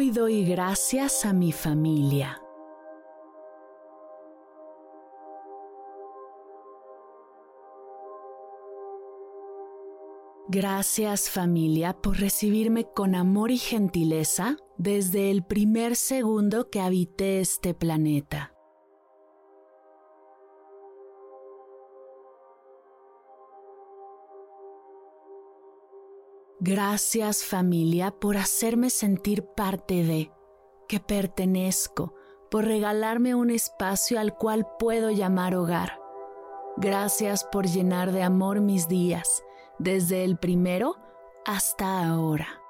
Hoy doy gracias a mi familia. Gracias familia por recibirme con amor y gentileza desde el primer segundo que habité este planeta. Gracias familia por hacerme sentir parte de, que pertenezco, por regalarme un espacio al cual puedo llamar hogar. Gracias por llenar de amor mis días, desde el primero hasta ahora.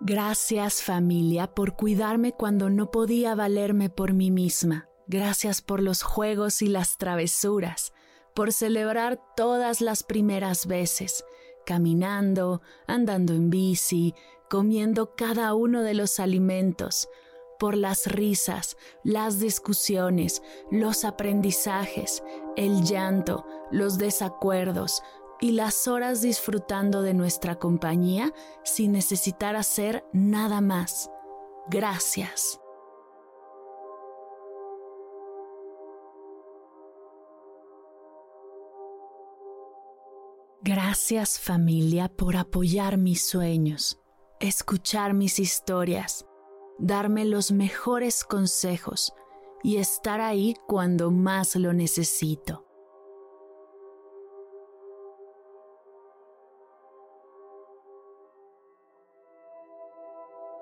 Gracias familia por cuidarme cuando no podía valerme por mí misma Gracias por los juegos y las travesuras, por celebrar todas las primeras veces, caminando, andando en bici, comiendo cada uno de los alimentos, por las risas, las discusiones, los aprendizajes, el llanto, los desacuerdos y las horas disfrutando de nuestra compañía sin necesitar hacer nada más. Gracias. Gracias familia por apoyar mis sueños, escuchar mis historias, darme los mejores consejos y estar ahí cuando más lo necesito.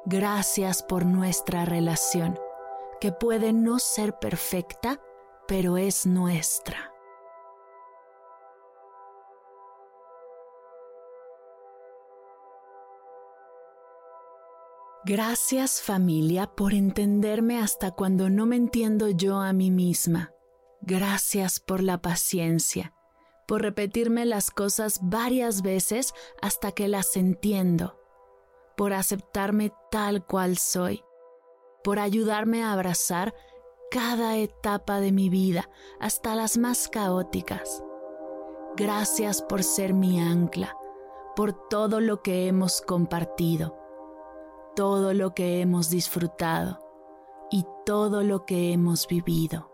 Gracias por nuestra relación, que puede no ser perfecta, pero es nuestra. Gracias familia por entenderme hasta cuando no me entiendo yo a mí misma. Gracias por la paciencia, por repetirme las cosas varias veces hasta que las entiendo, por aceptarme tal cual soy, por ayudarme a abrazar cada etapa de mi vida, hasta las más caóticas. Gracias por ser mi ancla, por todo lo que hemos compartido todo lo que hemos disfrutado y todo lo que hemos vivido.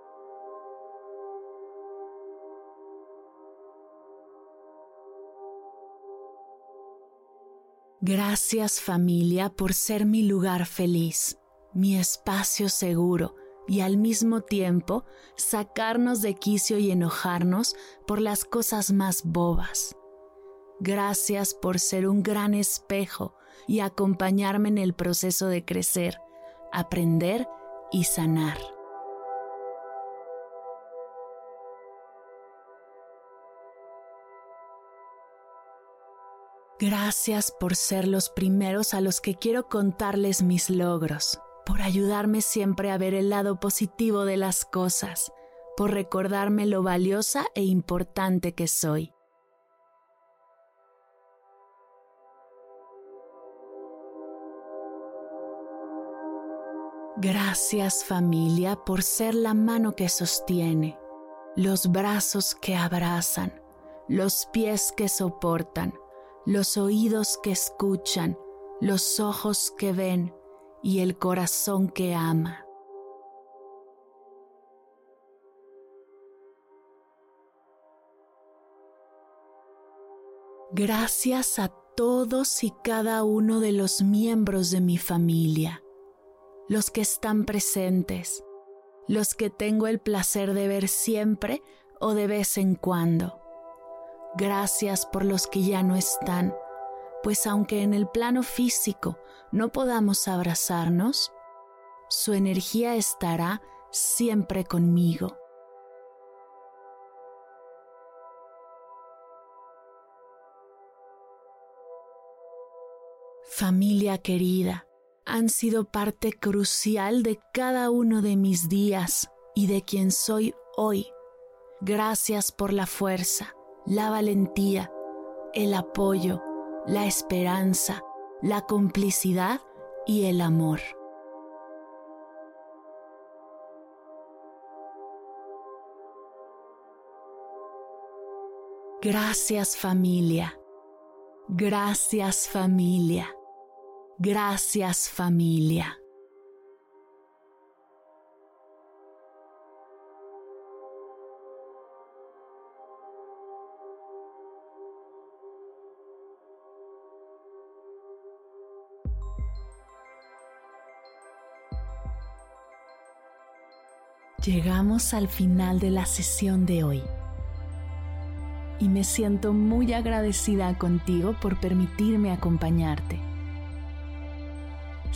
Gracias familia por ser mi lugar feliz, mi espacio seguro y al mismo tiempo sacarnos de quicio y enojarnos por las cosas más bobas. Gracias por ser un gran espejo y acompañarme en el proceso de crecer, aprender y sanar. Gracias por ser los primeros a los que quiero contarles mis logros, por ayudarme siempre a ver el lado positivo de las cosas, por recordarme lo valiosa e importante que soy. Gracias familia por ser la mano que sostiene, los brazos que abrazan, los pies que soportan, los oídos que escuchan, los ojos que ven y el corazón que ama. Gracias a todos y cada uno de los miembros de mi familia los que están presentes, los que tengo el placer de ver siempre o de vez en cuando. Gracias por los que ya no están, pues aunque en el plano físico no podamos abrazarnos, su energía estará siempre conmigo. Familia querida, han sido parte crucial de cada uno de mis días y de quien soy hoy. Gracias por la fuerza, la valentía, el apoyo, la esperanza, la complicidad y el amor. Gracias familia. Gracias familia. Gracias familia. Llegamos al final de la sesión de hoy y me siento muy agradecida contigo por permitirme acompañarte.